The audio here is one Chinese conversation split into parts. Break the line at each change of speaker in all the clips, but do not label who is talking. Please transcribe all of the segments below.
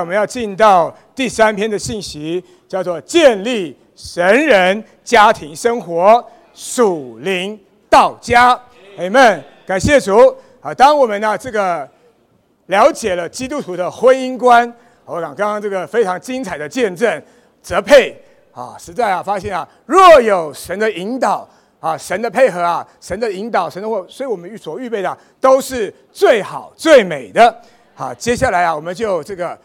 我们要进到第三篇的信息，叫做建立神人家庭生活属灵道家。阿门！感谢主。啊，当我们呢这个了解了基督徒的婚姻观，我讲刚刚这个非常精彩的见证，泽佩啊，实在啊发现啊，若有神的引导啊，神的配合啊，神的引导，神的，所以我们所预备的都是最好最美的。好，接下来啊，我们就这个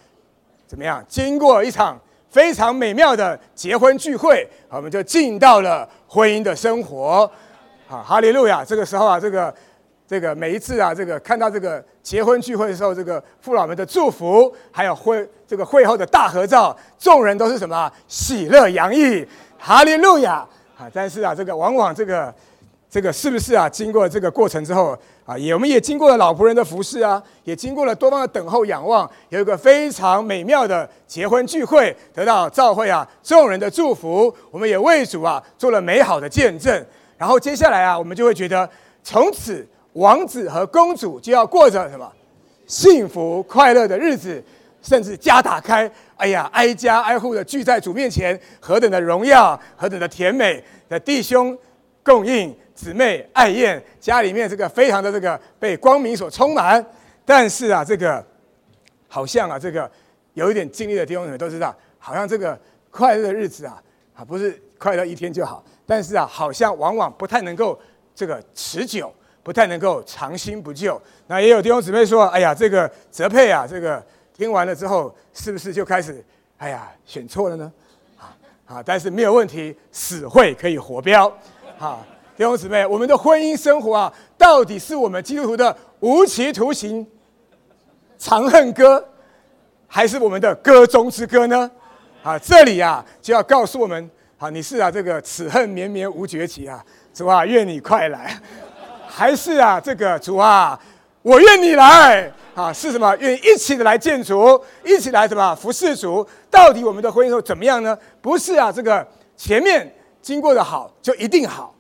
怎么样？经过一场非常美妙的结婚聚会，我们就进到了婚姻的生活。好，哈利路亚！这个时候啊，这个这个每一次啊，这个看到这个结婚聚会的时候，这个父老们的祝福，还有会这个会后的大合照，众人都是什么喜乐洋溢，哈利路亚！啊，但是啊，这个往往这个这个是不是啊？经过这个过程之后。啊，也我们也经过了老仆人的服侍啊，也经过了多方的等候仰望，有一个非常美妙的结婚聚会，得到教会啊众人的祝福，我们也为主啊做了美好的见证。然后接下来啊，我们就会觉得从此王子和公主就要过着什么幸福快乐的日子，甚至家打开，哎呀，挨家挨户的聚在主面前，何等的荣耀，何等的甜美的弟兄供应。姊妹爱燕，家里面这个非常的这个被光明所充满，但是啊，这个好像啊，这个有一点经历的弟兄们都知道，好像这个快乐的日子啊，啊不是快乐一天就好，但是啊，好像往往不太能够这个持久，不太能够长新不旧。那也有弟兄姊妹说，哎呀，这个泽佩啊，这个听完了之后，是不是就开始，哎呀，选错了呢？啊啊，但是没有问题，死会可以活标，啊。弟兄姊妹，我们的婚姻生活啊，到底是我们基督徒的无期徒刑、长恨歌，还是我们的歌中之歌呢？啊，这里啊就要告诉我们：啊，你是啊这个此恨绵绵无绝期啊，主啊，愿你快来；还是啊这个主啊，我愿你来啊，是什么？愿一起的来见主，一起来什么服侍主？到底我们的婚姻怎么样呢？不是啊，这个前面经过的好就一定好。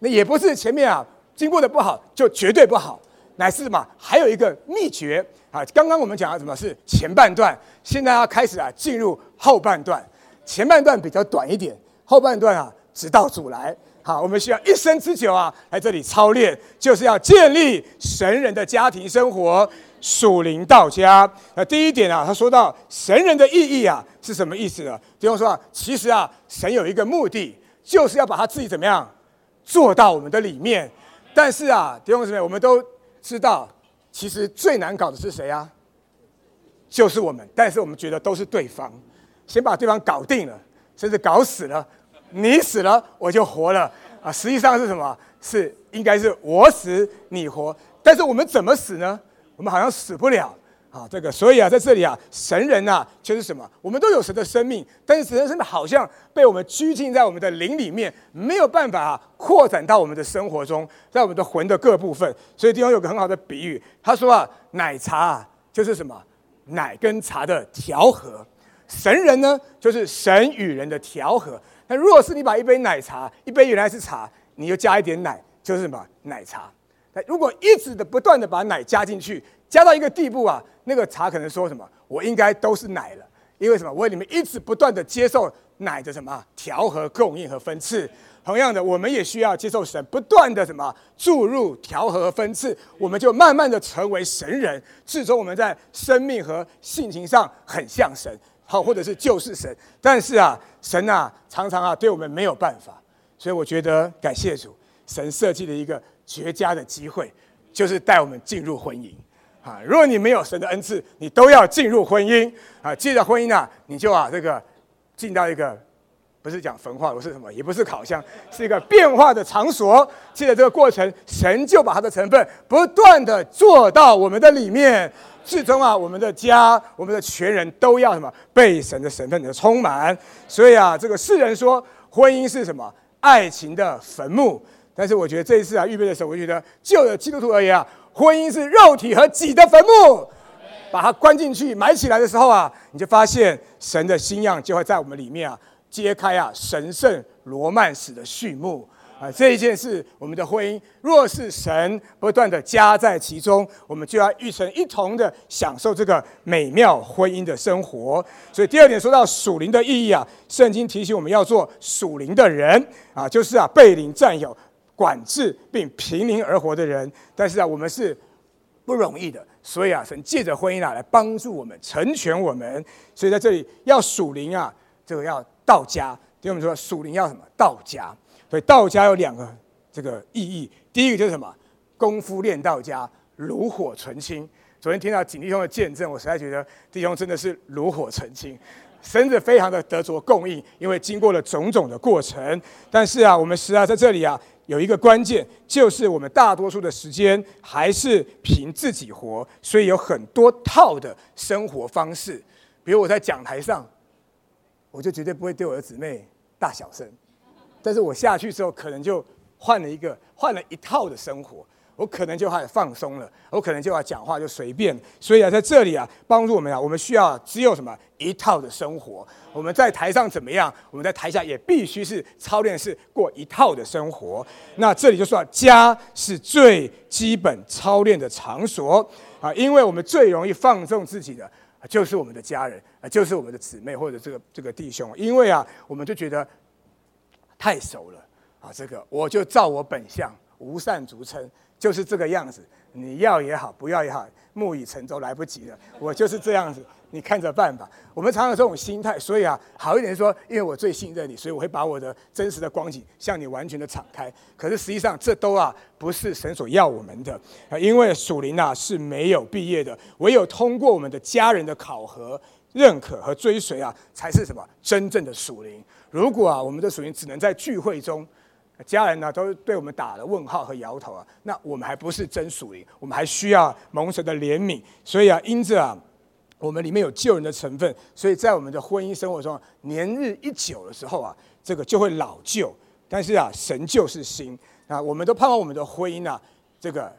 那也不是前面啊经过的不好就绝对不好，乃是什么？还有一个秘诀啊！刚刚我们讲了什么是前半段，现在要开始啊进入后半段。前半段比较短一点，后半段啊直到主来。好，我们需要一生之久啊来这里操练，就是要建立神人的家庭生活，属灵道家。那第一点啊，他说到神人的意义啊是什么意思呢？比方说啊，其实啊神有一个目的，就是要把他自己怎么样？做到我们的里面，但是啊，弟兄姊妹，我们都知道，其实最难搞的是谁啊？就是我们。但是我们觉得都是对方，先把对方搞定了，甚至搞死了，你死了我就活了啊！实际上是什么？是应该是我死你活，但是我们怎么死呢？我们好像死不了。啊，这个，所以啊，在这里啊，神人呐，就是什么？我们都有神的生命，但是神的生命好像被我们拘禁在我们的灵里面，没有办法啊扩展到我们的生活中，在我们的魂的各部分。所以地方有个很好的比喻，他说啊，奶茶啊就是什么？奶跟茶的调和，神人呢就是神与人的调和。那如果是你把一杯奶茶，一杯原来是茶，你又加一点奶，就是什么？奶茶。那如果一直的不断的把奶加进去，加到一个地步啊。那个茶可能说什么？我应该都是奶了，因为什么？我你们一直不断的接受奶的什么调和、供应和分次。同样的，我们也需要接受神不断的什么注入、调和和分次，我们就慢慢的成为神人。至终我们在生命和性情上很像神，好，或者是就是神。但是啊，神啊，常常啊对我们没有办法。所以我觉得感谢主，神设计了一个绝佳的机会，就是带我们进入婚姻。啊，如果你没有神的恩赐，你都要进入婚姻啊。进入婚姻啊，你就啊这个进到一个不是讲焚化，炉是什么，也不是烤箱，是一个变化的场所。借着这个过程，神就把它的成分不断的做到我们的里面，最终啊，我们的家，我们的全人都要什么被神的神分的充满。所以啊，这个世人说婚姻是什么？爱情的坟墓。但是我觉得这一次啊，预备的时候，我觉得就的基督徒而言啊。婚姻是肉体和己的坟墓，把它关进去埋起来的时候啊，你就发现神的新样就会在我们里面啊揭开啊神圣罗曼史的序幕。啊，这一件事，我们的婚姻若是神不断的加在其中，我们就要与神一同的享受这个美妙婚姻的生活。所以第二点说到属灵的意义啊，圣经提醒我们要做属灵的人啊，就是啊被灵占有、管制并平民而活的人。但是啊，我们是不容易的，所以啊，神借着婚姻啊来帮助我们成全我们。所以在这里要属灵啊，这个要道家，听我们说属灵要什么？道家。所以道家有两个这个意义，第一个就是什么？功夫练道家，炉火纯青。昨天听到景弟兄的见证，我实在觉得弟兄真的是炉火纯青，甚至非常的得着供应，因为经过了种种的过程。但是啊，我们实啊在这里啊有一个关键，就是我们大多数的时间还是凭自己活，所以有很多套的生活方式。比如我在讲台上，我就绝对不会对我的姊妹大小声。但是我下去之后，可能就换了一个，换了一套的生活，我可能就开始放松了，我可能就要讲话就随便。所以啊，在这里啊，帮助我们啊，我们需要只有什么一套的生活。我们在台上怎么样，我们在台下也必须是操练，是过一套的生活。那这里就说，家是最基本操练的场所啊，因为我们最容易放纵自己的，就是我们的家人啊，就是我们的姊妹或者这个这个弟兄，因为啊，我们就觉得。太熟了啊！这个我就照我本相，无善足称，就是这个样子。你要也好，不要也好，木已成舟，来不及了。我就是这样子，你看着办吧。我们常常这种心态，所以啊，好一点说，因为我最信任你，所以我会把我的真实的光景向你完全的敞开。可是实际上，这都啊不是神所要我们的啊，因为属灵啊是没有毕业的，唯有通过我们的家人的考核、认可和追随啊，才是什么真正的属灵。如果啊，我们的属灵只能在聚会中，家人呢都对我们打了问号和摇头啊，那我们还不是真属灵，我们还需要蒙神的怜悯。所以啊，因着啊，我们里面有救人的成分，所以在我们的婚姻生活中，年日一久的时候啊，这个就会老旧。但是啊，神就是新啊，我们都盼望我们的婚姻啊，这个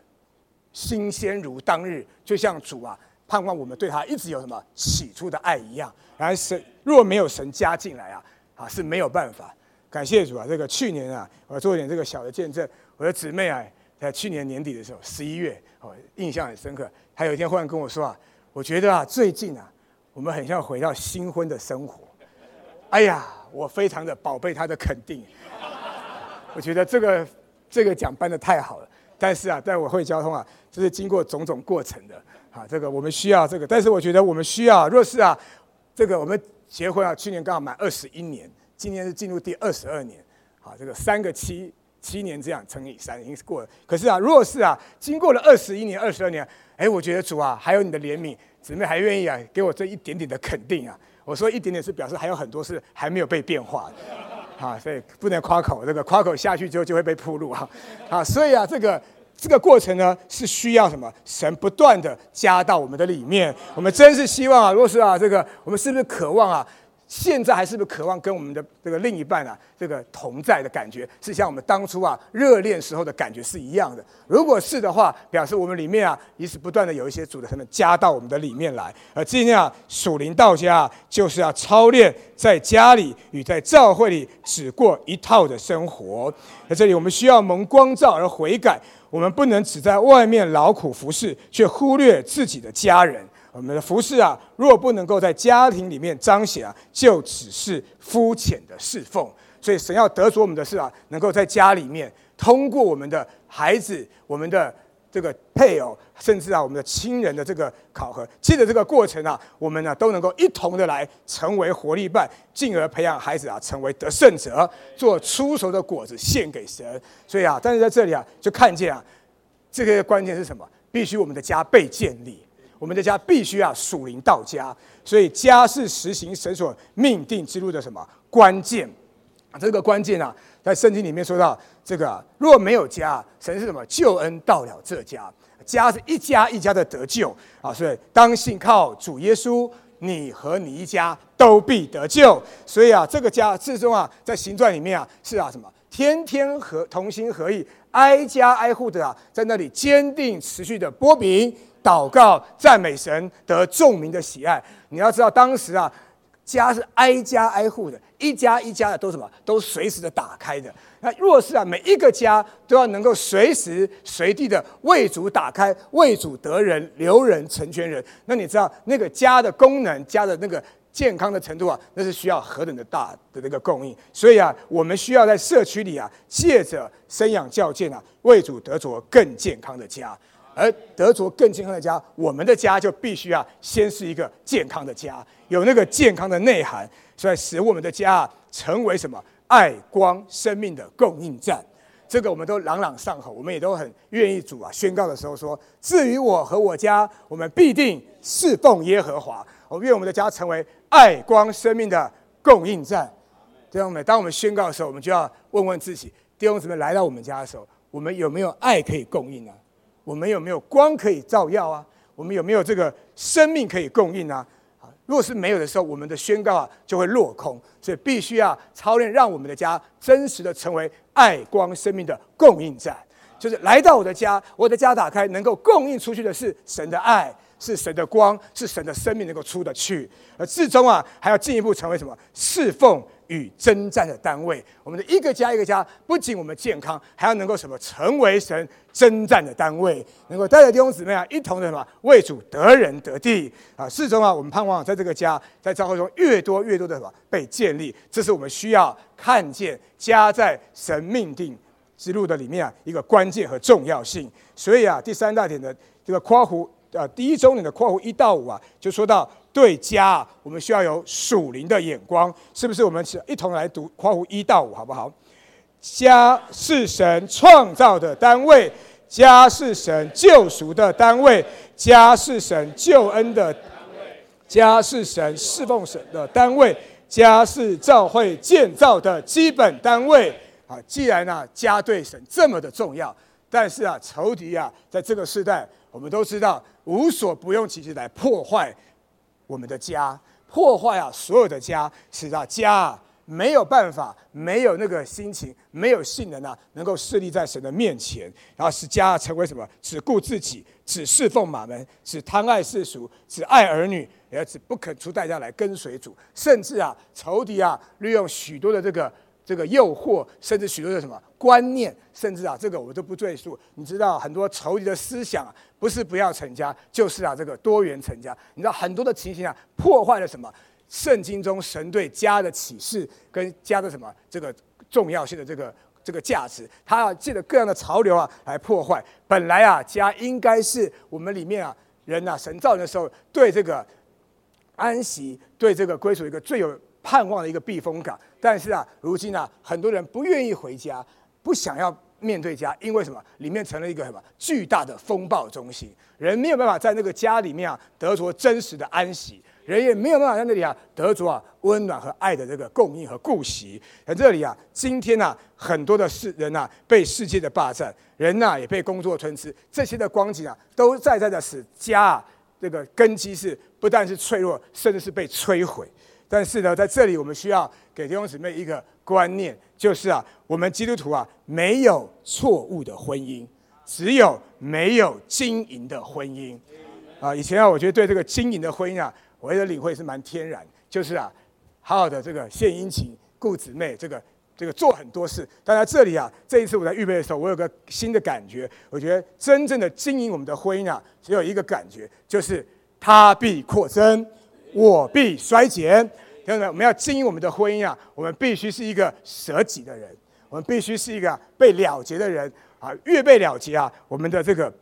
新鲜如当日，就像主啊盼望我们对他一直有什么起初的爱一样。然而神若没有神加进来啊。啊是没有办法，感谢主啊！这个去年啊，我做一点这个小的见证。我的姊妹啊，在去年年底的时候，十一月，哦，印象很深刻。她有一天忽然跟我说啊，我觉得啊，最近啊，我们很像回到新婚的生活。哎呀，我非常的宝贝她的肯定。我觉得这个这个奖颁的太好了。但是啊，在我会交通啊，这是经过种种过程的。啊，这个我们需要这个，但是我觉得我们需要，若是啊，这个我们。结婚啊，去年刚好满二十一年，今年是进入第二十二年，好，这个三个七七年这样乘以三，已经是过了。可是啊，若是啊，经过了二十一年、二十二年，哎，我觉得主啊，还有你的怜悯，姊妹还愿意啊，给我这一点点的肯定啊。我说一点点是表示还有很多是还没有被变化的，啊，所以不能夸口，这个夸口下去之后就会被铺路啊，啊，所以啊，这个。这个过程呢，是需要什么？神不断的加到我们的里面。我们真是希望啊，若是啊，这个我们是不是渴望啊？现在还是不是渴望跟我们的这个另一半啊，这个同在的感觉，是像我们当初啊热恋时候的感觉是一样的？如果是的话，表示我们里面啊，一直不断的有一些主的成分加到我们的里面来。而今天啊，属灵道家就是要操练在家里与在教会里只过一套的生活。在这里，我们需要蒙光照而悔改。我们不能只在外面劳苦服侍，却忽略自己的家人。我们的服侍啊，若不能够在家庭里面彰显啊，就只是肤浅的侍奉。所以神要得着我们的事啊，能够在家里面，通过我们的孩子，我们的。这个配偶，甚至啊，我们的亲人的这个考核，借着这个过程啊，我们呢都能够一同的来成为活力伴，进而培养孩子啊，成为得胜者，做出熟的果子献给神。所以啊，但是在这里啊，就看见啊，这个关键是什么？必须我们的家被建立，我们的家必须要属灵到家。所以家是实行神所命定之路的什么关键？这个关键啊。在圣经里面说到，这个若没有家，神是什么？救恩到了这家，家是一家一家的得救啊！所以当信靠主耶稣，你和你一家都必得救。所以啊，这个家最终啊，在行传里面啊，是啊什么？天天和同心合意，挨家挨户的啊，在那里坚定持续的波饼、祷告、赞美神，得众民的喜爱。你要知道，当时啊。家是挨家挨户的，一家一家的都什么，都随时的打开的。那若是啊，每一个家都要能够随时随地的为主打开，为主得人、留人、成全人，那你知道那个家的功能、家的那个健康的程度啊，那是需要何等的大的那个供应。所以啊，我们需要在社区里啊，借着生养教建啊，为主得着更健康的家。而得着更健康的家，我们的家就必须要先是一个健康的家，有那个健康的内涵，所以使我们的家成为什么爱光生命的供应站。这个我们都朗朗上口，我们也都很愿意主啊宣告的时候说：至于我和我家，我们必定侍奉耶和华。我愿我们的家成为爱光生命的供应站。弟兄们，当我们宣告的时候，我们就要问问自己：弟兄姊妹来到我们家的时候，我们有没有爱可以供应呢？我们有没有光可以照耀啊？我们有没有这个生命可以供应啊？啊，若是没有的时候，我们的宣告啊就会落空。所以必须要操练，让我们的家真实的成为爱光生命的供应站。就是来到我的家，我的家打开，能够供应出去的是神的爱，是神的光，是神的生命能够出得去。而至终啊，还要进一步成为什么？侍奉。与征战的单位，我们的一个家一个家，不仅我们健康，还要能够什么成为神征战的单位，能够带着弟兄姊妹啊，一同的什么为主得人得地啊。始终啊，我们盼望在这个家，在教会中越多越多的什么被建立，这是我们需要看见家在神命定之路的里面啊一个关键和重要性。所以啊，第三大点的这个括弧啊，第一周年的括弧一到五啊，就说到。对家，我们需要有属灵的眼光，是不是？我们一同来读括弧一到五，好不好？家是神创造的单位，家是神救赎的单位，家是神救恩的单位，家是神侍奉神的单位，家是教会建造的基本单位。啊，既然呢，家对神这么的重要，但是啊，仇敌啊，在这个时代，我们都知道无所不用其极来破坏。我们的家破坏啊，所有的家，使到家啊没有办法，没有那个心情，没有性能啊，能够设立在神的面前，然后使家成为什么？只顾自己，只侍奉马门，只贪爱世俗，只爱儿女，而只不肯出代价来跟随主，甚至啊，仇敌啊，利用许多的这个。这个诱惑，甚至许多的什么观念，甚至啊，这个我都不赘述。你知道很多仇敌的思想啊，不是不要成家，就是啊，这个多元成家。你知道很多的情形啊，破坏了什么？圣经中神对家的启示跟家的什么这个重要性的这个这个价值，他借着各样的潮流啊来破坏。本来啊，家应该是我们里面啊人呐，神造人的时候对这个安息，对这个归属一个最有。盼望的一个避风港，但是啊，如今啊，很多人不愿意回家，不想要面对家，因为什么？里面成了一个什么巨大的风暴中心，人没有办法在那个家里面啊得着真实的安息，人也没有办法在那里啊得着啊温暖和爱的这个供应和顾惜。在这里啊，今天呢，很多的世人呐被世界的霸占，人呐也被工作吞吃，这些的光景啊，都在在的使家啊这个根基是不但是脆弱，甚至是被摧毁。但是呢，在这里我们需要给弟兄姊妹一个观念，就是啊，我们基督徒啊，没有错误的婚姻，只有没有经营的婚姻。啊，以前啊，我觉得对这个经营的婚姻啊，我的领会是蛮天然，就是啊，好好的这个献殷勤、顾姊妹，这个这个做很多事。但在这里啊，这一次我在预备的时候，我有个新的感觉，我觉得真正的经营我们的婚姻啊，只有一个感觉，就是他必扩增。我必衰减，弟兄们，我们要经营我们的婚姻啊，我们必须是一个舍己的人，我们必须是一个被了结的人啊，越被了结啊，我们的这个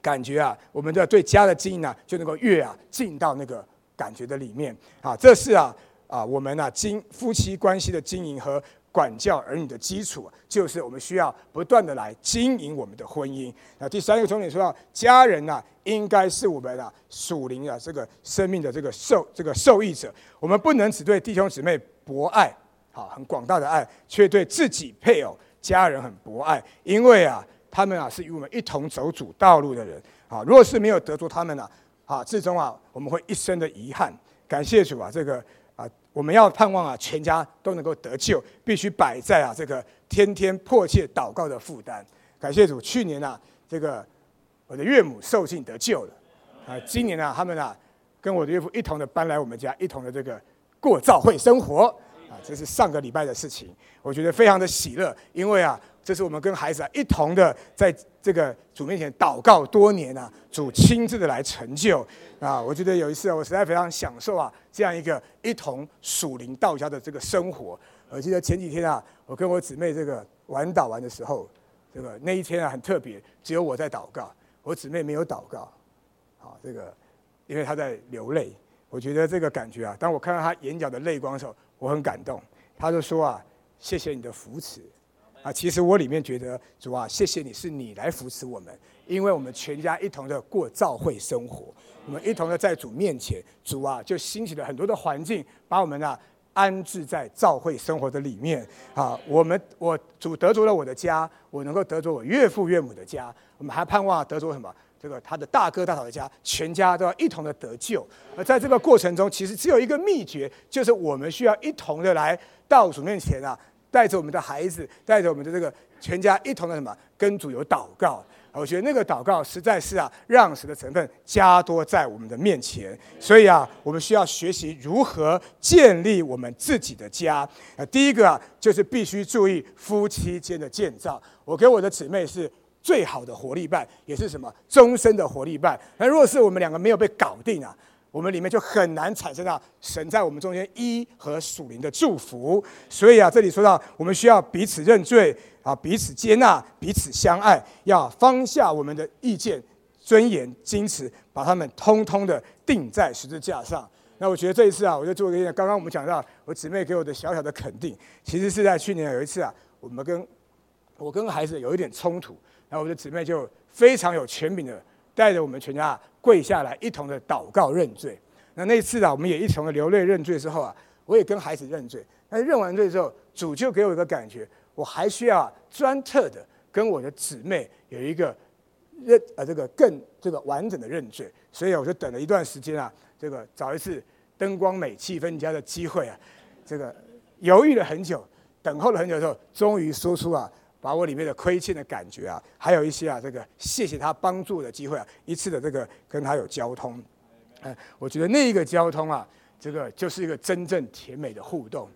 感觉啊，我们的对家的经营呢，就能够越啊进到那个感觉的里面啊，这是啊啊我们啊经夫妻关系的经营和。管教儿女的基础，就是我们需要不断的来经营我们的婚姻。那第三个重点说到，家人呐，应该是我们啊属灵啊这个生命的这个受这个受益者。我们不能只对弟兄姊妹博爱，好很广大的爱，却对自己配偶、家人很博爱，因为啊，他们啊是与我们一同走主道路的人。啊，若是没有得着他们呢，啊，最终啊，我们会一生的遗憾。感谢主啊，这个。啊我们要盼望啊，全家都能够得救，必须摆在啊这个天天迫切祷告的负担。感谢主，去年啊，这个我的岳母受尽得救了，啊，今年呢，他们啊跟我的岳父一同的搬来我们家，一同的这个过教会生活啊，这是上个礼拜的事情，我觉得非常的喜乐，因为啊，这是我们跟孩子啊一同的在这个主面前祷告多年啊，主亲自的来成就啊，我觉得有一次我实在非常享受啊，这样一个一同属灵道家的这个生活。我记得前几天啊，我跟我姊妹这个玩祷完的时候，这个那一天啊很特别，只有我在祷告，我姊妹没有祷告，啊，这个因为她在流泪。我觉得这个感觉啊，当我看到她眼角的泪光的时候，我很感动。她就说啊，谢谢你的扶持。啊，其实我里面觉得主啊，谢谢你是你来扶持我们，因为我们全家一同的过教会生活，我们一同的在主面前，主啊就兴起了很多的环境，把我们啊安置在教会生活的里面。啊，我们我主得着了我的家，我能够得着我岳父岳母的家，我们还盼望得着什么？这个他的大哥大嫂的家，全家都要一同的得救。而在这个过程中，其实只有一个秘诀，就是我们需要一同的来到主面前啊。带着我们的孩子，带着我们的这个全家一同的什么，跟主有祷告。我觉得那个祷告实在是啊，让神的成分加多在我们的面前。所以啊，我们需要学习如何建立我们自己的家。啊，第一个啊，就是必须注意夫妻间的建造。我给我的姊妹是最好的活力伴，也是什么终身的活力伴。那若是我们两个没有被搞定啊？我们里面就很难产生到神在我们中间一和属灵的祝福，所以啊，这里说到我们需要彼此认罪啊，彼此接纳，彼此相爱，要放下我们的意见、尊严、矜持，把他们通通的钉在十字架上。那我觉得这一次啊，我就做一个刚刚我们讲到我姊妹给我的小小的肯定，其实是在去年有一次啊，我们跟我跟孩子有一点冲突，然后我的姊妹就非常有权柄的。带着我们全家跪下来，一同的祷告认罪。那那次啊，我们也一同的流泪认罪之后啊，我也跟孩子认罪。那认完罪之后，主就给我一个感觉，我还需要专特的跟我的姊妹有一个认呃这个更这个完整的认罪。所以我就等了一段时间啊，这个找一次灯光美、气氛佳的机会啊，这个犹豫了很久，等候了很久之后，终于说出啊。把我里面的亏欠的感觉啊，还有一些啊，这个谢谢他帮助的机会啊，一次的这个跟他有交通，哎，我觉得那一个交通啊，这个就是一个真正甜美的互动，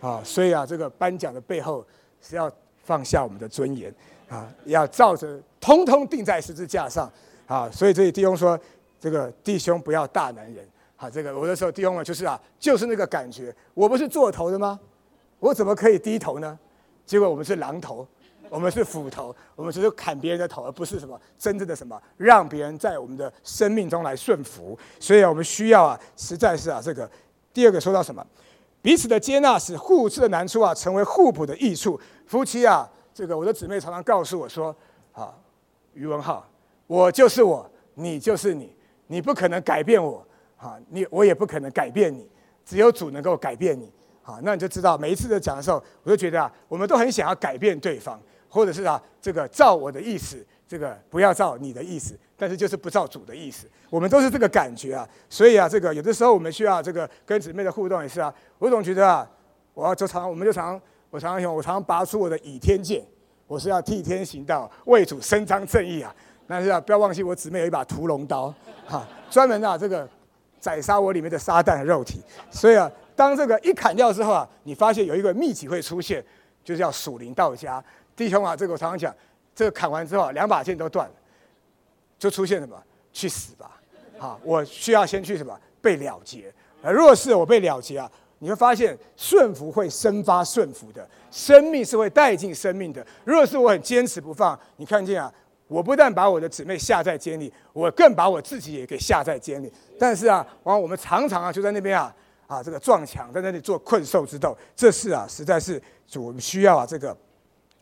啊，所以啊，这个颁奖的背后是要放下我们的尊严啊，要照着通通钉在十字架上啊，所以这里弟兄说，这个弟兄不要大男人啊，这个我的时候弟兄啊，就是啊，就是那个感觉，我不是做头的吗？我怎么可以低头呢？结果我们是狼头。我们是斧头，我们只是砍别人的头，而不是什么真正的什么让别人在我们的生命中来顺服。所以，我们需要啊，实在是啊，这个第二个说到什么，彼此的接纳使互斥的难处啊，成为互补的益处。夫妻啊，这个我的姊妹常常告诉我说，啊，余文浩，我就是我，你就是你，你不可能改变我，啊，你我也不可能改变你，只有主能够改变你。好，那你就知道每一次的讲的时候，我就觉得啊，我们都很想要改变对方。或者是啊，这个照我的意思，这个不要照你的意思，但是就是不照主的意思，我们都是这个感觉啊。所以啊，这个有的时候我们需要这个跟姊妹的互动也是啊。我总觉得啊，我要就常，我们就常，我常常用，我常常拔出我的倚天剑，我是要替天行道，为主伸张正义啊。但是啊，不要忘记我姊妹有一把屠龙刀，哈，专门啊这个宰杀我里面的撒旦的肉体。所以啊，当这个一砍掉之后啊，你发现有一个秘籍会出现，就是叫属灵道家。弟兄啊，这个我常常讲，这个砍完之后，两把剑都断了，就出现什么？去死吧！啊，我需要先去什么？被了结。而若是我被了结啊，你会发现顺服会生发顺服的，生命是会带进生命的。若是我很坚持不放，你看见啊，我不但把我的姊妹下在监里，我更把我自己也给下在监里。但是啊，往我们常常啊就在那边啊啊这个撞墙，在那里做困兽之斗，这事啊实在是我们需要啊这个。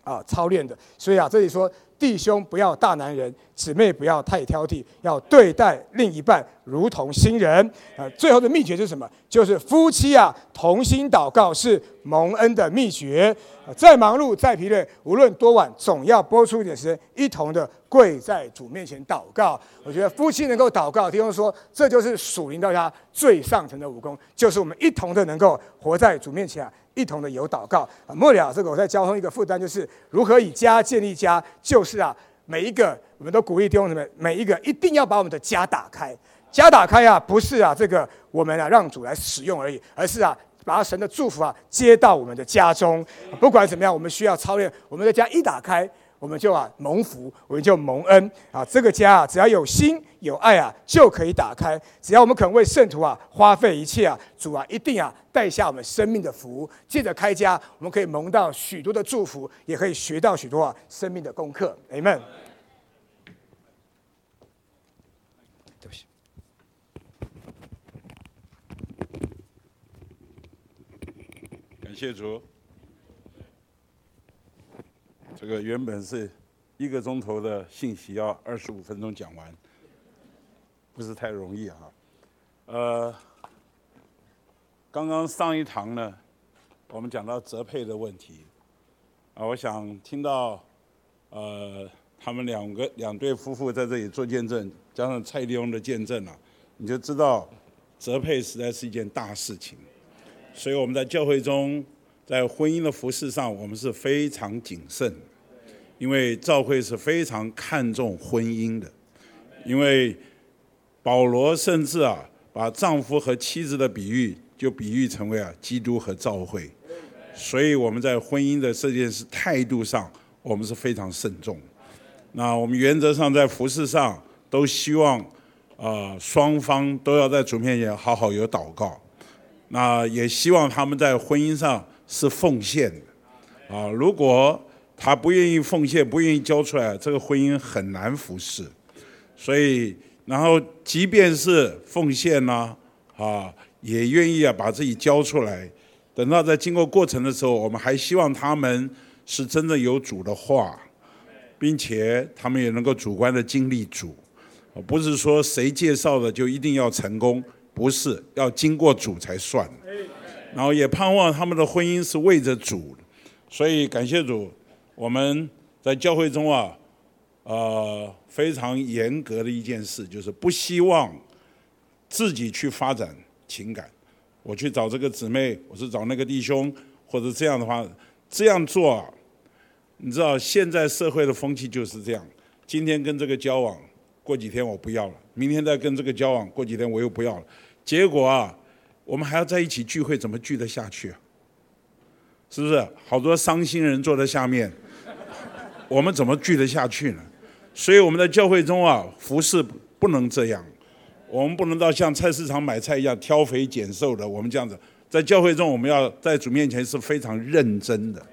啊，操练的，所以啊，这里说弟兄不要大男人，姊妹不要太挑剔，要对待另一半如同新人。啊，最后的秘诀是什么？就是夫妻啊，同心祷告是蒙恩的秘诀。啊，再忙碌再疲累，无论多晚，总要拨出一点时间，一同的跪在主面前祷告。我觉得夫妻能够祷告，弟兄说，这就是属灵到家最上层的武功，就是我们一同的能够活在主面前啊。一同的有祷告啊，末了这个我在交通一个负担就是如何以家建立家，就是啊每一个我们都鼓励弟兄姊妹每一个一定要把我们的家打开，家打开啊不是啊这个我们啊让主来使用而已，而是啊把神的祝福啊接到我们的家中。不管怎么样，我们需要操练，我们的家一打开。我们就啊蒙福，我们就蒙恩啊！这个家啊，只要有心有爱啊，就可以打开。只要我们肯为圣徒啊花费一切啊，主啊一定啊带下我们生命的福。借着开家，我们可以蒙到许多的祝福，也可以学到许多啊生命的功课。Amen。对不起，
感谢主。这个原本是一个钟头的信息，要二十五分钟讲完，不是太容易啊。呃，刚刚上一堂呢，我们讲到泽佩的问题，啊，我想听到呃他们两个两对夫妇在这里做见证，加上蔡立翁的见证啊，你就知道泽佩实在是一件大事情，所以我们在教会中，在婚姻的服饰上，我们是非常谨慎。因为教会是非常看重婚姻的，因为保罗甚至啊，把丈夫和妻子的比喻就比喻成为啊基督和教会，所以我们在婚姻的这件事态度上，我们是非常慎重。那我们原则上在服饰上都希望啊双方都要在主面前好好有祷告，那也希望他们在婚姻上是奉献的啊，如果。他不愿意奉献，不愿意交出来，这个婚姻很难服侍。所以，然后即便是奉献呢，啊，也愿意啊把自己交出来。等到在经过过程的时候，我们还希望他们是真的有主的话，并且他们也能够主观的经历主，不是说谁介绍的就一定要成功，不是要经过主才算。然后也盼望他们的婚姻是为着主，所以感谢主。我们在教会中啊，呃，非常严格的一件事，就是不希望自己去发展情感。我去找这个姊妹，我是找那个弟兄，或者这样的话，这样做，啊，你知道现在社会的风气就是这样。今天跟这个交往，过几天我不要了；明天再跟这个交往，过几天我又不要了。结果啊，我们还要在一起聚会，怎么聚得下去啊？是不是？好多伤心人坐在下面。我们怎么聚得下去呢？所以我们在教会中啊，服侍不能这样，我们不能到像菜市场买菜一样挑肥拣瘦的。我们这样子，在教会中，我们要在主面前是非常认真的，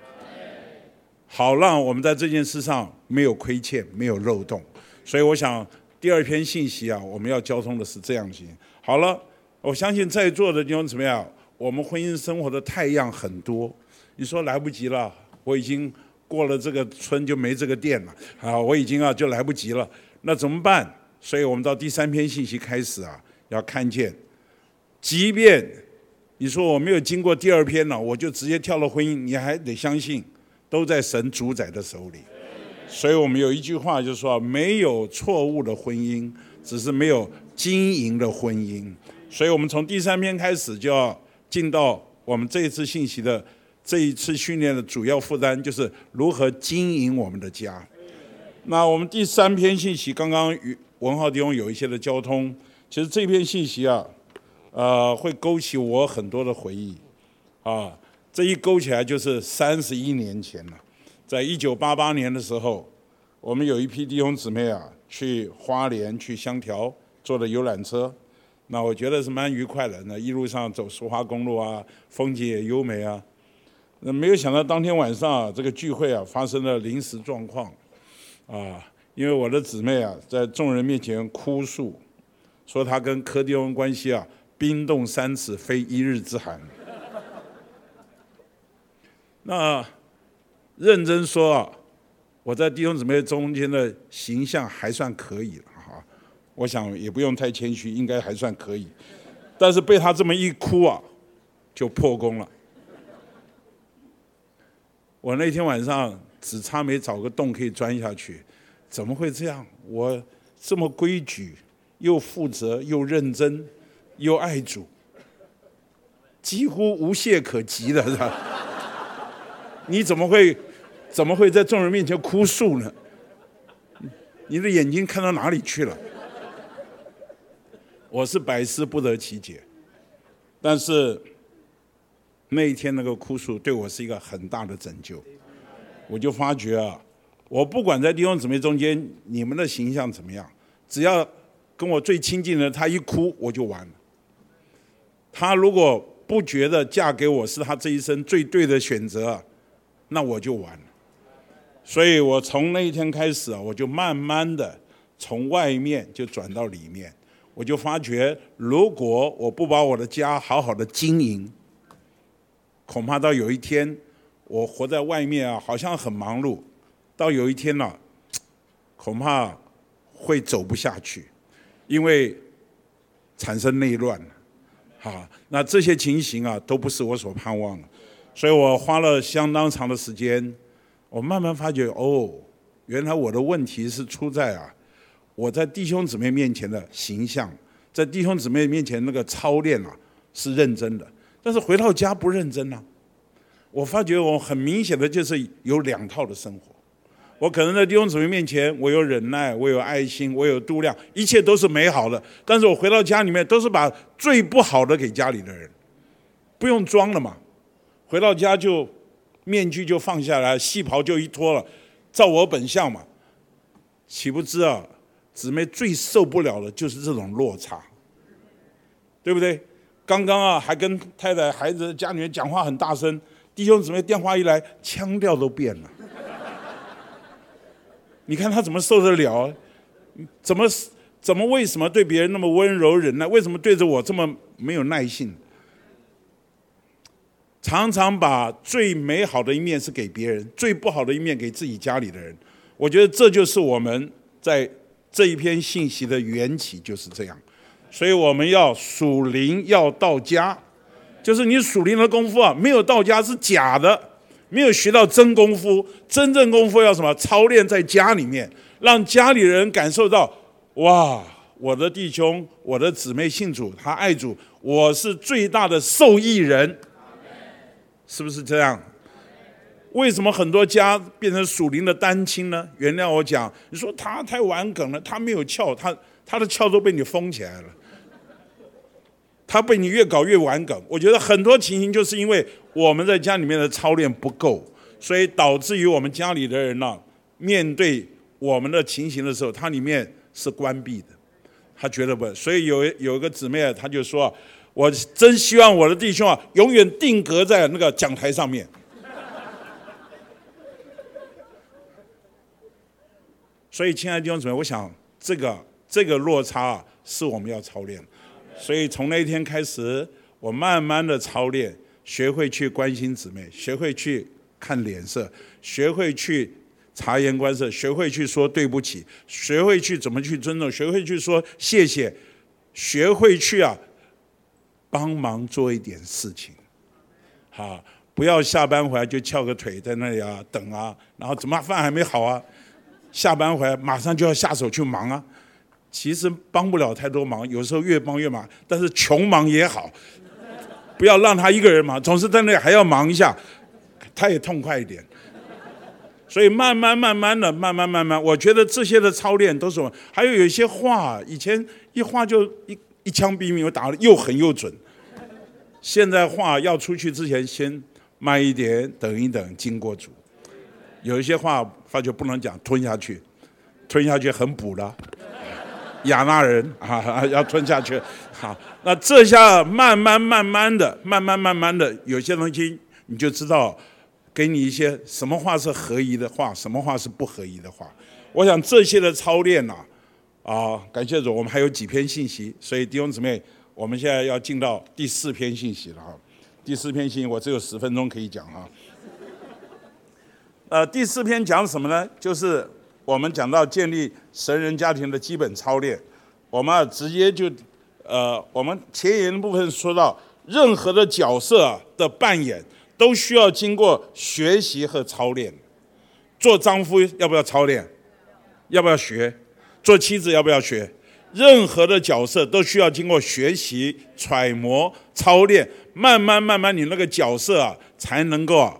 好让我们在这件事上没有亏欠，没有漏洞。所以我想第二篇信息啊，我们要交通的是这样子。好了，我相信在座的弟兄怎么样？我们婚姻生活的太阳很多，你说来不及了，我已经。过了这个村就没这个店了啊！我已经啊就来不及了，那怎么办？所以我们到第三篇信息开始啊，要看见，即便你说我没有经过第二篇呢，我就直接跳了婚姻，你还得相信，都在神主宰的手里。所以我们有一句话就是说，没有错误的婚姻，只是没有经营的婚姻。所以我们从第三篇开始就要进到我们这一次信息的。这一次训练的主要负担就是如何经营我们的家。那我们第三篇信息，刚刚与文浩弟兄有一些的交通，其实这篇信息啊，呃，会勾起我很多的回忆。啊，这一勾起来就是三十一年前了，在一九八八年的时候，我们有一批弟兄姊妹啊，去花莲去香条坐的游览车，那我觉得是蛮愉快的。那一路上走苏花公路啊，风景也优美啊。那没有想到当天晚上啊，这个聚会啊发生了临时状况，啊，因为我的姊妹啊在众人面前哭诉，说她跟柯迪翁关系啊冰冻三尺非一日之寒。那认真说啊，我在弟兄姊妹中间的形象还算可以了哈，我想也不用太谦虚，应该还算可以，但是被他这么一哭啊，就破功了。我那天晚上只差没找个洞可以钻下去，怎么会这样？我这么规矩，又负责，又认真，又爱主，几乎无懈可击的是吧？你怎么会，怎么会在众人面前哭诉呢？你的眼睛看到哪里去了？我是百思不得其解，但是那一天那个哭诉对我是一个很大的拯救。我就发觉啊，我不管在弟兄姊妹中间你们的形象怎么样，只要跟我最亲近的他一哭，我就完了。他如果不觉得嫁给我是他这一生最对的选择，那我就完了。所以我从那一天开始啊，我就慢慢的从外面就转到里面，我就发觉，如果我不把我的家好好的经营，恐怕到有一天，我活在外面啊，好像很忙碌，到有一天呢，恐怕会走不下去，因为产生内乱了。好，那这些情形啊，都不是我所盼望的，所以我花了相当长的时间。我慢慢发觉，哦，原来我的问题是出在啊，我在弟兄姊妹面前的形象，在弟兄姊妹面前那个操练啊是认真的，但是回到家不认真啊。我发觉我很明显的就是有两套的生活，我可能在弟兄姊妹面前我有忍耐，我有爱心，我有度量，一切都是美好的，但是我回到家里面都是把最不好的给家里的人，不用装了嘛，回到家就。面具就放下来，戏袍就一脱了，照我本相嘛，岂不知啊？姊妹最受不了的就是这种落差，对不对？刚刚啊，还跟太太、孩子、家里面讲话很大声，弟兄姊妹电话一来，腔调都变了。你看他怎么受得了？怎么怎么为什么对别人那么温柔忍耐？为什么对着我这么没有耐性？常常把最美好的一面是给别人，最不好的一面给自己家里的人。我觉得这就是我们在这一篇信息的缘起就是这样。所以我们要属灵要到家，就是你属灵的功夫啊，没有到家是假的，没有学到真功夫。真正功夫要什么？操练在家里面，让家里人感受到哇，我的弟兄、我的姊妹信主，他爱主，我是最大的受益人。是不是这样？为什么很多家变成属灵的单亲呢？原谅我讲，你说他太顽梗了，他没有窍，他他的窍都被你封起来了，他被你越搞越顽梗。我觉得很多情形就是因为我们在家里面的操练不够，所以导致于我们家里的人呢，面对我们的情形的时候，他里面是关闭的，他觉得不，所以有有一个姊妹他就说。我真希望我的弟兄啊，永远定格在那个讲台上面。所以，亲爱的弟兄姊妹，我想这个这个落差啊，是我们要操练。所以，从那一天开始，我慢慢的操练，学会去关心姊妹，学会去看脸色，学会去察言观色，学会去说对不起，学会去怎么去尊重，学会去说谢谢，学会去啊。帮忙做一点事情，好，不要下班回来就翘个腿在那里啊等啊，然后怎么饭还没好啊？下班回来马上就要下手去忙啊。其实帮不了太多忙，有时候越帮越忙，但是穷忙也好，不要让他一个人忙，总是在那里还要忙一下，他也痛快一点。所以慢慢慢慢的，慢慢慢慢，我觉得这些的操练都是我。还有有一些话，以前一话就一。一枪毙命，我打的又狠又准。现在话要出去之前，先慢一点，等一等，经过主。有一些话发觉不能讲，吞下去，吞下去很补的。亚纳人啊，要吞下去。好，那这下慢慢慢慢的，慢慢慢慢的，有些东西你就知道，给你一些什么话是合宜的话，什么话是不合宜的话。我想这些的操练呐。啊，感谢主，我们还有几篇信息，所以弟兄姊妹，我们现在要进到第四篇信息了哈。第四篇信息我只有十分钟可以讲哈。呃，第四篇讲什么呢？就是我们讲到建立神人家庭的基本操练。我们啊直接就，呃，我们前言部分说到，任何的角色的扮演都需要经过学习和操练。做丈夫要不要操练？要不要学？做妻子要不要学？任何的角色都需要经过学习、揣摩、操练，慢慢慢慢，你那个角色啊，才能够啊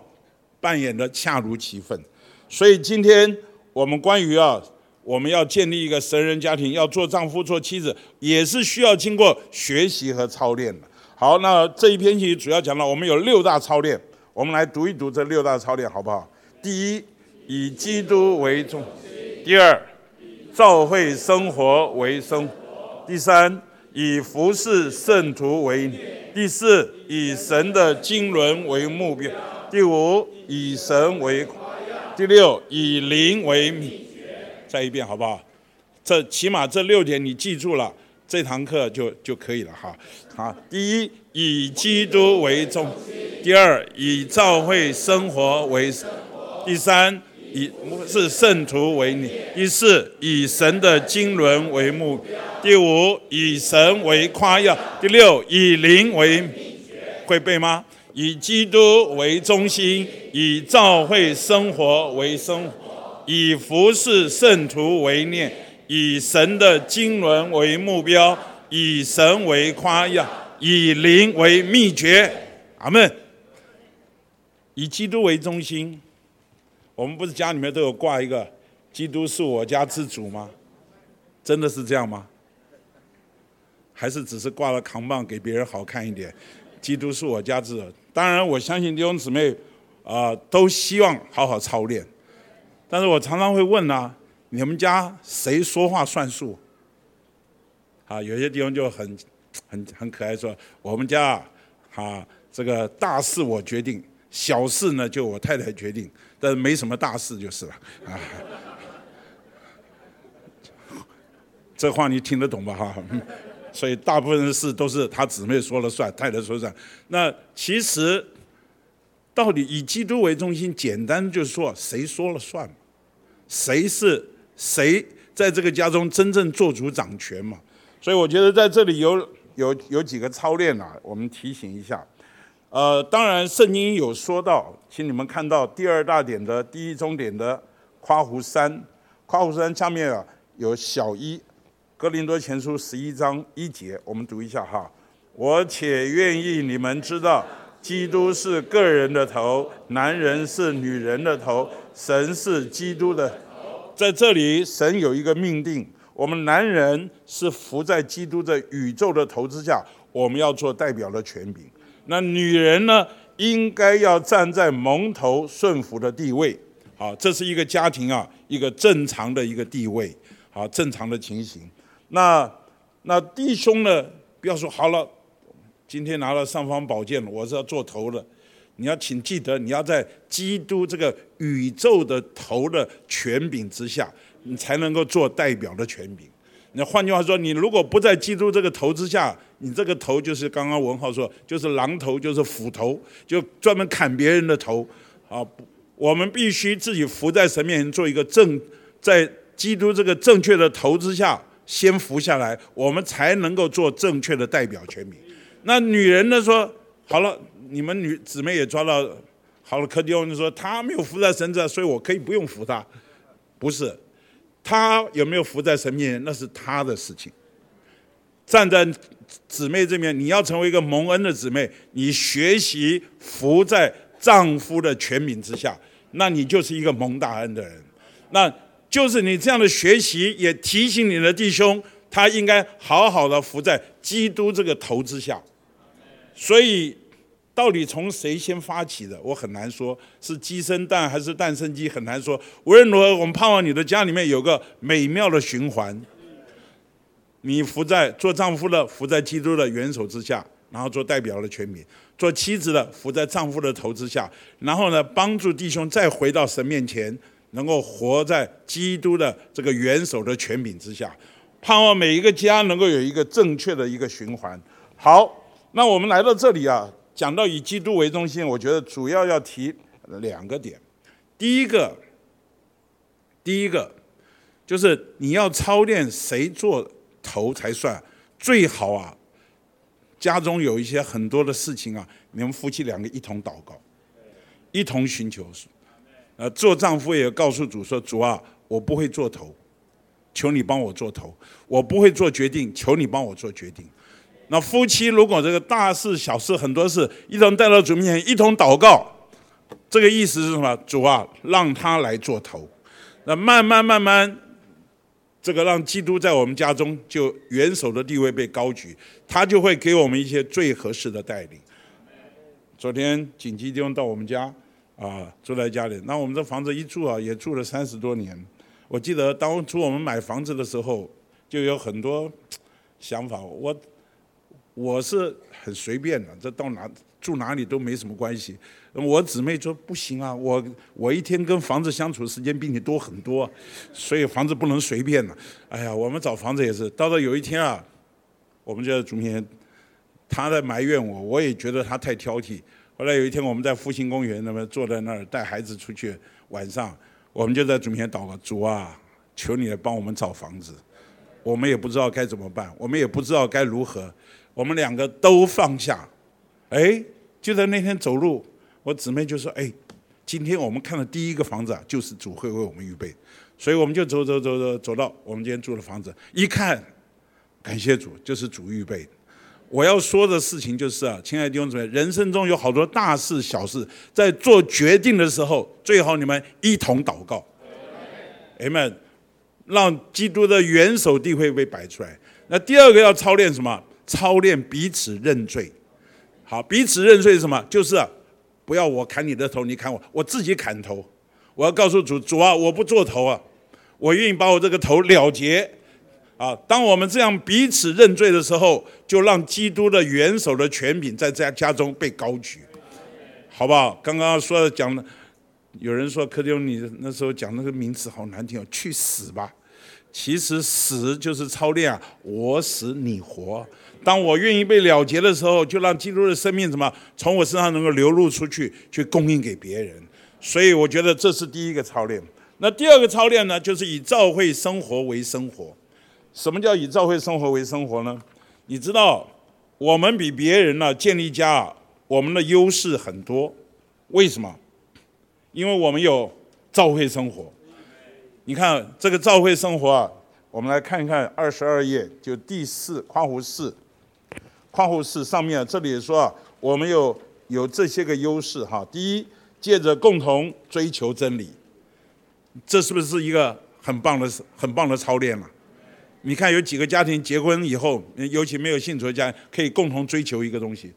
扮演的恰如其分。所以今天我们关于啊，我们要建立一个神人家庭，要做丈夫、做妻子，也是需要经过学习和操练的。好，那这一篇其实主要讲了，我们有六大操练，我们来读一读这六大操练，好不好？第一，以基督为重；第二，教会生活为生；第三，以服侍圣徒为；第四，以神的经纶为目标；第五，以神为；第六，以灵为秘再一遍，好不好？这起码这六点你记住了。这堂课就就可以了哈，好，第一以基督为重，第二以教会生活为，第三以是圣徒为你，第四以神的经纶为目，第五以神为夸耀，第六以灵为会背吗？以基督为中心，以教会生活为生活，以服侍圣徒为念。以神的经纶为目标，以神为夸耀，以灵为秘诀。阿门。以基督为中心，我们不是家里面都有挂一个“基督是我家之主”吗？真的是这样吗？还是只是挂了扛棒给别人好看一点？基督是我家之主。当然，我相信弟兄姊妹啊，都希望好好操练。但是我常常会问啊。你们家谁说话算数？啊，有些地方就很、很、很可爱，说我们家啊，这个大事我决定，小事呢就我太太决定，但是没什么大事就是了啊。这话你听得懂吧？哈，所以大部分的事都是他姊妹说了算，太太说了算。那其实到底以基督为中心，简单就是说谁说了算谁是？谁在这个家中真正做主掌权嘛？所以我觉得在这里有有有几个操练啊，我们提醒一下。呃，当然圣经有说到，请你们看到第二大点的第一中点的夸胡山，夸胡山下面啊有小一，哥林多前书十一章一节，我们读一下哈。我且愿意你们知道，基督是个人的头，男人是女人的头，神是基督的。在这里，神有一个命定，我们男人是伏在基督的宇宙的头之下，我们要做代表的权柄。那女人呢，应该要站在蒙头顺服的地位。好，这是一个家庭啊，一个正常的一个地位，好，正常的情形。那那弟兄呢，不要说好了，今天拿了尚方宝剑，我是要做头的。你要请记得，你要在基督这个宇宙的头的权柄之下，你才能够做代表的权柄。那换句话说，你如果不在基督这个头之下，你这个头就是刚刚文浩说，就是狼头，就是斧头，就专门砍别人的头。啊，我们必须自己伏在神面前做一个正，在基督这个正确的头之下先伏下来，我们才能够做正确的代表全民。那女人呢说，好了。你们女姊妹也抓到好了，柯迪翁就说他没有伏在神这，所以我可以不用服他。不是，他有没有伏在神面前，那是他的事情。站在姊妹这边，你要成为一个蒙恩的姊妹，你学习服在丈夫的权柄之下，那你就是一个蒙大恩的人。那就是你这样的学习，也提醒你的弟兄，他应该好好的伏在基督这个头之下。所以。到底从谁先发起的？我很难说，是鸡生蛋还是蛋生鸡，很难说。无论如何，我们盼望你的家里面有个美妙的循环。你伏在做丈夫的，伏在基督的元首之下，然后做代表的权柄；做妻子的，伏在丈夫的头之下，然后呢，帮助弟兄再回到神面前，能够活在基督的这个元首的权柄之下。盼望每一个家能够有一个正确的一个循环。好，那我们来到这里啊。讲到以基督为中心，我觉得主要要提两个点。第一个，第一个就是你要操练谁做头才算最好啊。家中有一些很多的事情啊，你们夫妻两个一同祷告，一同寻求。呃，做丈夫也告诉主说：“主啊，我不会做头，求你帮我做头；我不会做决定，求你帮我做决定。”那夫妻如果这个大事小事很多事一同带到主面前，一同祷告，这个意思是什么？主啊，让他来做头。那慢慢慢慢，这个让基督在我们家中就元首的地位被高举，他就会给我们一些最合适的带领。昨天紧急弟兄到我们家啊，住在家里，那我们这房子一住啊，也住了三十多年。我记得当初我们买房子的时候，就有很多想法。我我是很随便的，这到哪住哪里都没什么关系。我姊妹说不行啊，我我一天跟房子相处的时间比你多很多，所以房子不能随便的。哎呀，我们找房子也是，到了有一天啊，我们就在主面他在埋怨我，我也觉得他太挑剔。后来有一天我们在复兴公园那么坐在那儿带孩子出去，晚上我们就在主面前祷告，主啊，求你来帮我们找房子。我们也不知道该怎么办，我们也不知道该如何，我们两个都放下。哎，就在那天走路。我姊妹就说：“哎，今天我们看的第一个房子啊，就是主会为我们预备，所以我们就走走走走走到我们今天住的房子，一看，感谢主，就是主预备。我要说的事情就是啊，亲爱的弟兄姊妹，人生中有好多大事小事，在做决定的时候，最好你们一同祷告，amen，让基督的元首地位被摆出来。那第二个要操练什么？操练彼此认罪。好，彼此认罪是什么？就是。”不要我砍你的头，你砍我，我自己砍头。我要告诉主，主啊，我不做头啊，我愿意把我这个头了结。啊，当我们这样彼此认罪的时候，就让基督的元首的权柄在家家中被高举，好不好？刚刚说的讲的，有人说柯丁，你那时候讲那个名词好难听哦，去死吧！其实死就是操练啊，我死你活。当我愿意被了结的时候，就让基督的生命什么从我身上能够流露出去，去供应给别人。所以我觉得这是第一个操练。那第二个操练呢，就是以教会生活为生活。什么叫以教会生活为生活呢？你知道，我们比别人呢建立家，我们的优势很多。为什么？因为我们有教会生活。你看这个教会生活啊，我们来看一看二十二页，就第四括弧四。括弧四上面这里说啊，我们有有这些个优势哈。第一，借着共同追求真理，这是不是一个很棒的、很棒的操练嘛？你看有几个家庭结婚以后，尤其没有信主的家，可以共同追求一个东西。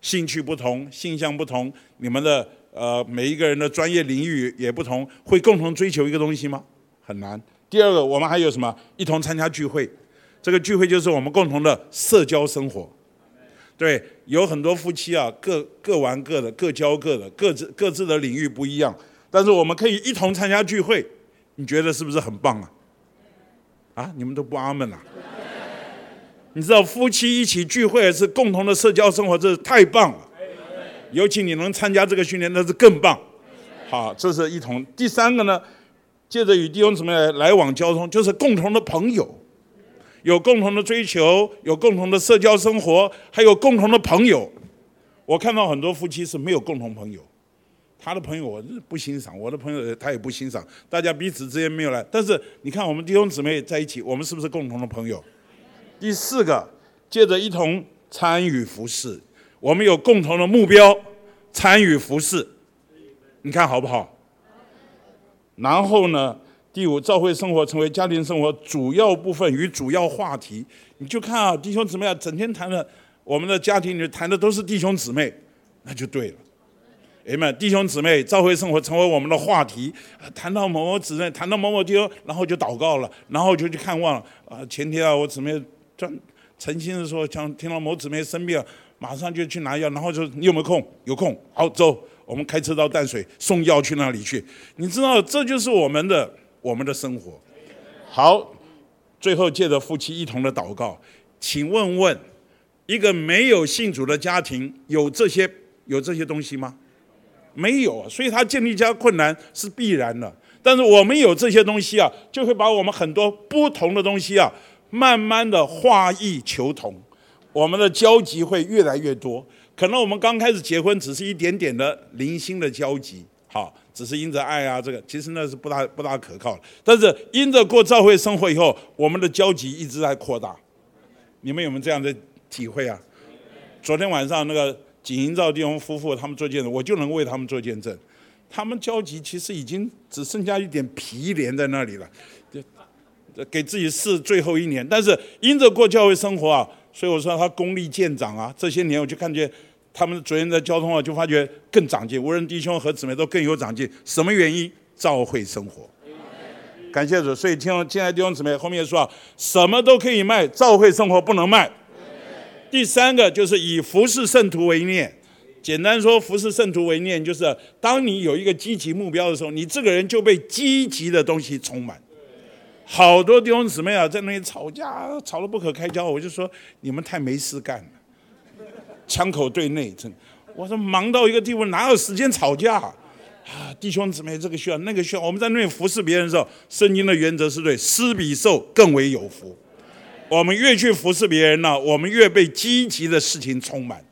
兴趣不同，性向不同，你们的呃每一个人的专业领域也不同，会共同追求一个东西吗？很难。第二个，我们还有什么？一同参加聚会。这个聚会就是我们共同的社交生活，对，有很多夫妻啊，各各玩各的，各交各的，各自各自的领域不一样，但是我们可以一同参加聚会，你觉得是不是很棒啊？啊，你们都不阿门啊？你知道夫妻一起聚会是共同的社交生活，这是太棒了，尤其你能参加这个训练，那是更棒。好，这是一同。第三个呢，借着与弟兄姊妹来往交通，就是共同的朋友。有共同的追求，有共同的社交生活，还有共同的朋友。我看到很多夫妻是没有共同朋友，他的朋友我不欣赏，我的朋友他也不欣赏，大家彼此之间没有来。但是你看我们弟兄姊妹在一起，我们是不是共同的朋友？第四个，借着一同参与服饰，我们有共同的目标，参与服饰，你看好不好？然后呢？第五，教会生活成为家庭生活主要部分与主要话题。你就看啊，弟兄姊妹啊，整天谈的我们的家庭里谈的都是弟兄姊妹，那就对了。哎们，弟兄姊妹，教会生活成为我们的话题，谈到某某姊妹，谈到某某弟兄，然后就祷告了，然后就去看望了。啊，前天啊，我姊妹专诚心的说，想听到某姊妹生病，马上就去拿药，然后就你有没有空？有空，好走，我们开车到淡水送药去那里去。你知道，这就是我们的。我们的生活，好，最后借着夫妻一同的祷告，请问问，一个没有信主的家庭有这些有这些东西吗？没有，所以他建立家困难是必然的。但是我们有这些东西啊，就会把我们很多不同的东西啊，慢慢的化异求同，我们的交集会越来越多。可能我们刚开始结婚只是一点点的零星的交集，好。只是因着爱啊，这个其实那是不大不大可靠的。但是因着过教会生活以后，我们的交集一直在扩大。你们有没有这样的体会啊？昨天晚上那个景营照弟兄夫妇他们做见证，我就能为他们做见证。他们交集其实已经只剩下一点皮连在那里了，给自己试最后一年，但是因着过教会生活啊，所以我说他功力见长啊。这些年我就看见他们昨天在交通啊，就发觉更长进，无论弟兄和姊妹都更有长进。什么原因？教会生活。感谢主，所以听亲爱的弟兄姊妹，后面说啊，什么都可以卖，教会生活不能卖。第三个就是以服侍圣徒为念。简单说，服侍圣徒为念，就是当你有一个积极目标的时候，你这个人就被积极的东西充满。好多弟兄姊妹啊，在那里吵架，吵得不可开交。我就说，你们太没事干了，枪口对内，真。我说忙到一个地步，哪有时间吵架啊？弟兄姊妹，这个需要，那个需要。我们在那里服侍别人的时候，圣经的原则是对，施比受更为有福。我们越去服侍别人呢，我们越被积极的事情充满。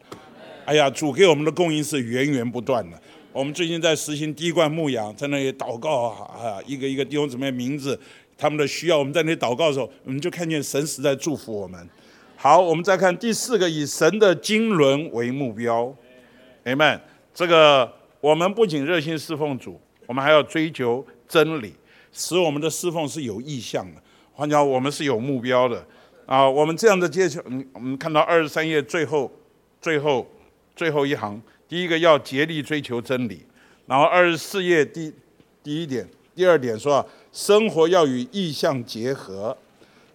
哎呀，主给我们的供应是源源不断的。我们最近在实行滴灌牧养，在那里祷告啊，一个一个弟兄姊妹名字，他们的需要，我们在那里祷告的时候，我们就看见神实在祝福我们。好，我们再看第四个，以神的经纶为目标。Amen。这个我们不仅热心侍奉主，我们还要追求真理，使我们的侍奉是有意向的。换句话我们是有目标的啊。我们这样的接求，嗯，我们看到二十三页最后，最后。最后一行，第一个要竭力追求真理，然后二十四页第第一点、第二点说，生活要与意向结合，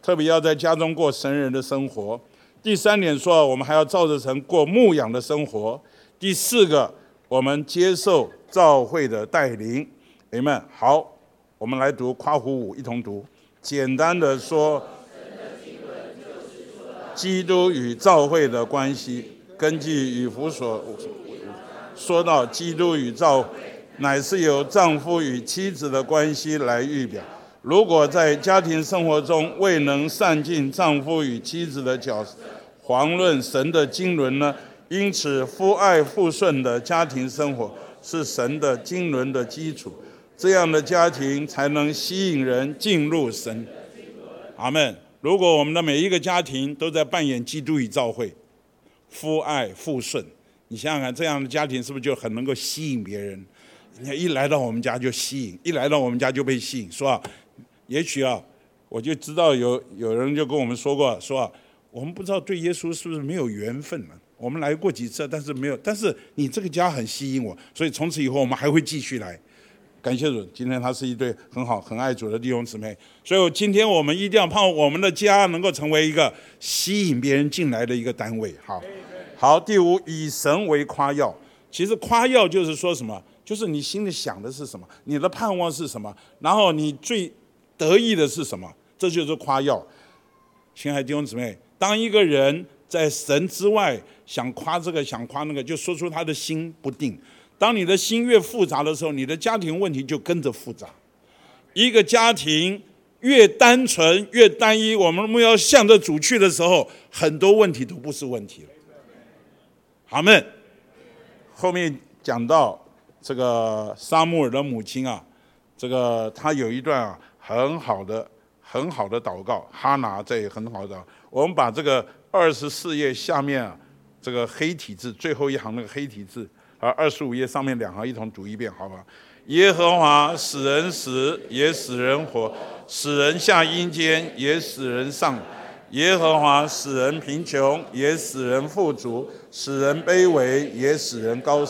特别要在家中过神人的生活。第三点说，我们还要照着神过牧养的生活。第四个，我们接受教会的带领。朋友们，好，我们来读夸胡五，一同读。简单的说，基督与教会的关系。根据与弗所说到，基督与造乃是由丈夫与妻子的关系来预表。如果在家庭生活中未能善尽丈夫与妻子的角色，遑论神的经纶呢？因此，夫爱妇顺的家庭生活是神的经纶的基础，这样的家庭才能吸引人进入神。阿门。如果我们的每一个家庭都在扮演基督与教会。父爱父顺，你想想看，这样的家庭是不是就很能够吸引别人？你看一来到我们家就吸引，一来到我们家就被吸引，说啊，也许啊，我就知道有有人就跟我们说过，说啊，我们不知道对耶稣是不是没有缘分了。我们来过几次，但是没有，但是你这个家很吸引我，所以从此以后我们还会继续来。感谢主，今天他是一对很好、很爱主的弟兄姊妹，所以今天我们一定要盼望我们的家能够成为一个吸引别人进来的一个单位。好，好，第五，以神为夸耀。其实夸耀就是说什么？就是你心里想的是什么，你的盼望是什么，然后你最得意的是什么，这就是夸耀。亲爱的弟兄姊妹，当一个人在神之外想夸这个、想夸那个，就说出他的心不定。当你的心越复杂的时候，你的家庭问题就跟着复杂。一个家庭越单纯、越单一，我们目标向着主去的时候，很多问题都不是问题了。好们，后面讲到这个沙穆尔的母亲啊，这个他有一段啊很好的、很好的祷告，哈拿这也很好的。我们把这个二十四页下面啊这个黑体字最后一行那个黑体字。而二十五页上面两行一同读一遍，好不好？耶和华使人死，也使人活；使人下阴间，也使人上。耶和华使人贫穷，也使人富足；使人卑微，也使人高。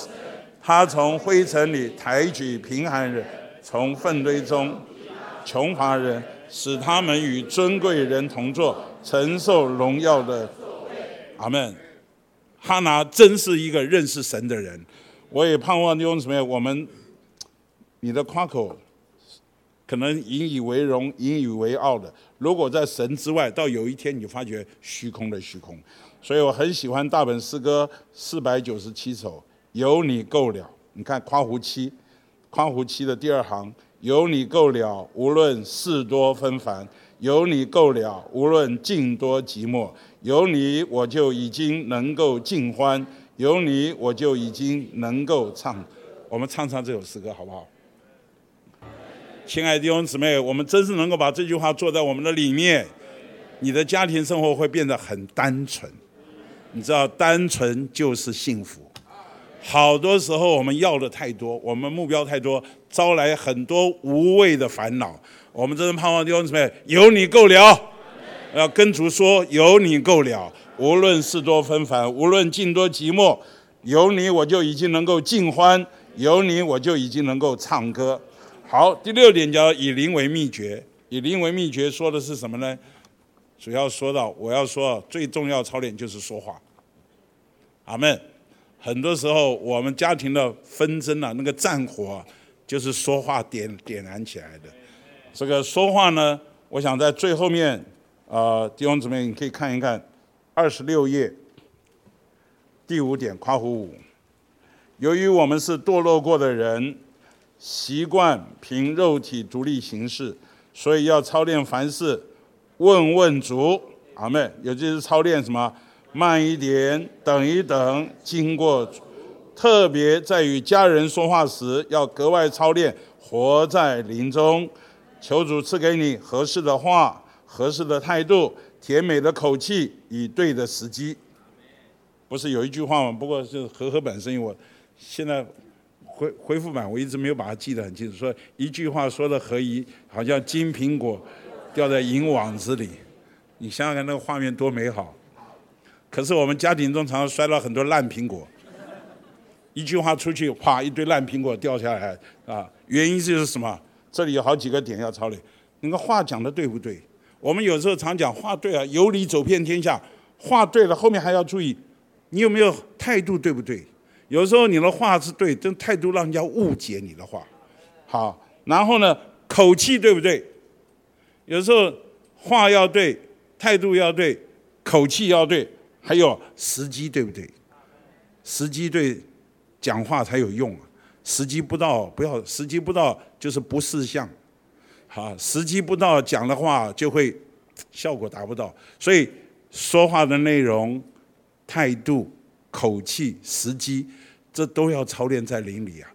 他从灰尘里抬举贫寒人，从粪堆中穷乏人，使他们与尊贵人同坐，承受荣耀的。阿门。哈拿真是一个认识神的人。我也盼望用什么呀？我们你的夸口可能引以为荣、引以为傲的。如果在神之外，到有一天你发觉虚空的虚空。所以我很喜欢大本诗歌四百九十七首，有你够了。你看夸胡七，夸胡七的第二行，有你够了，无论事多纷繁；有你够了，无论境多寂寞；有你我就已经能够尽欢。有你，我就已经能够唱。我们唱唱这首诗歌，好不好？亲爱的弟兄姊妹，我们真是能够把这句话做在我们的里面，你的家庭生活会变得很单纯。你知道，单纯就是幸福。好多时候我们要的太多，我们目标太多，招来很多无谓的烦恼。我们真正盼望弟兄姊妹，有你够了。要跟主说，有你够了。无论事多纷繁，无论境多寂寞，有你我就已经能够尽欢，有你我就已经能够唱歌。好，第六点叫以灵为秘诀。以灵为秘诀说的是什么呢？主要说到我要说最重要操练就是说话。阿门。很多时候我们家庭的纷争啊，那个战火，就是说话点点燃起来的。这个说话呢，我想在最后面，呃，弟兄姊妹你可以看一看，二十六页第五点夸胡五。由于我们是堕落过的人，习惯凭肉体独立行事，所以要操练凡事问问主。阿门。尤其是操练什么？慢一点，等一等，经过。特别在与家人说话时，要格外操练，活在林中。求主赐给你合适的话、合适的态度、甜美的口气，以对的时机。不是有一句话吗？不过是和合本声音，我现在回回复版，我一直没有把它记得很清楚。说一句话说的合宜，好像金苹果掉在银网子里。你想想看，那个画面多美好。可是我们家庭中常常摔了很多烂苹果，一句话出去，啪，一堆烂苹果掉下来啊！原因就是什么？这里有好几个点要操练。那个话讲的对不对？我们有时候常讲话对啊，有理走遍天下。话对了，后面还要注意，你有没有态度对不对？有时候你的话是对，但态度让人家误解你的话。好，然后呢，口气对不对？有时候话要对，态度要对，口气要对。还有时机对不对？时机对，讲话才有用啊。时机不到，不要时机不到就是不识相。啊，时机不到讲的话就会效果达不到。所以说话的内容、态度、口气、时机，这都要操练在灵里啊。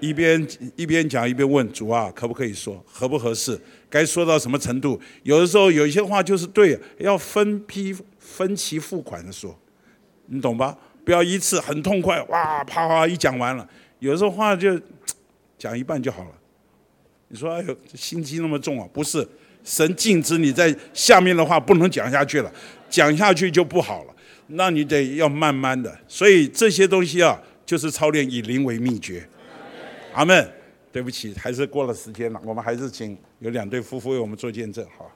一边一边讲一边问主啊，可不可以说？合不合适？该说到什么程度？有的时候有一些话就是对，要分批。分期付款的说，你懂吧？不要一次很痛快，哇，啪啪一讲完了。有时候话就讲一半就好了。你说哎呦，心机那么重啊？不是，神禁止你在下面的话不能讲下去了，讲下去就不好了。那你得要慢慢的。所以这些东西啊，就是操练以灵为秘诀。阿门。对不起，还是过了时间了。我们还是请有两对夫妇为我们做见证，好。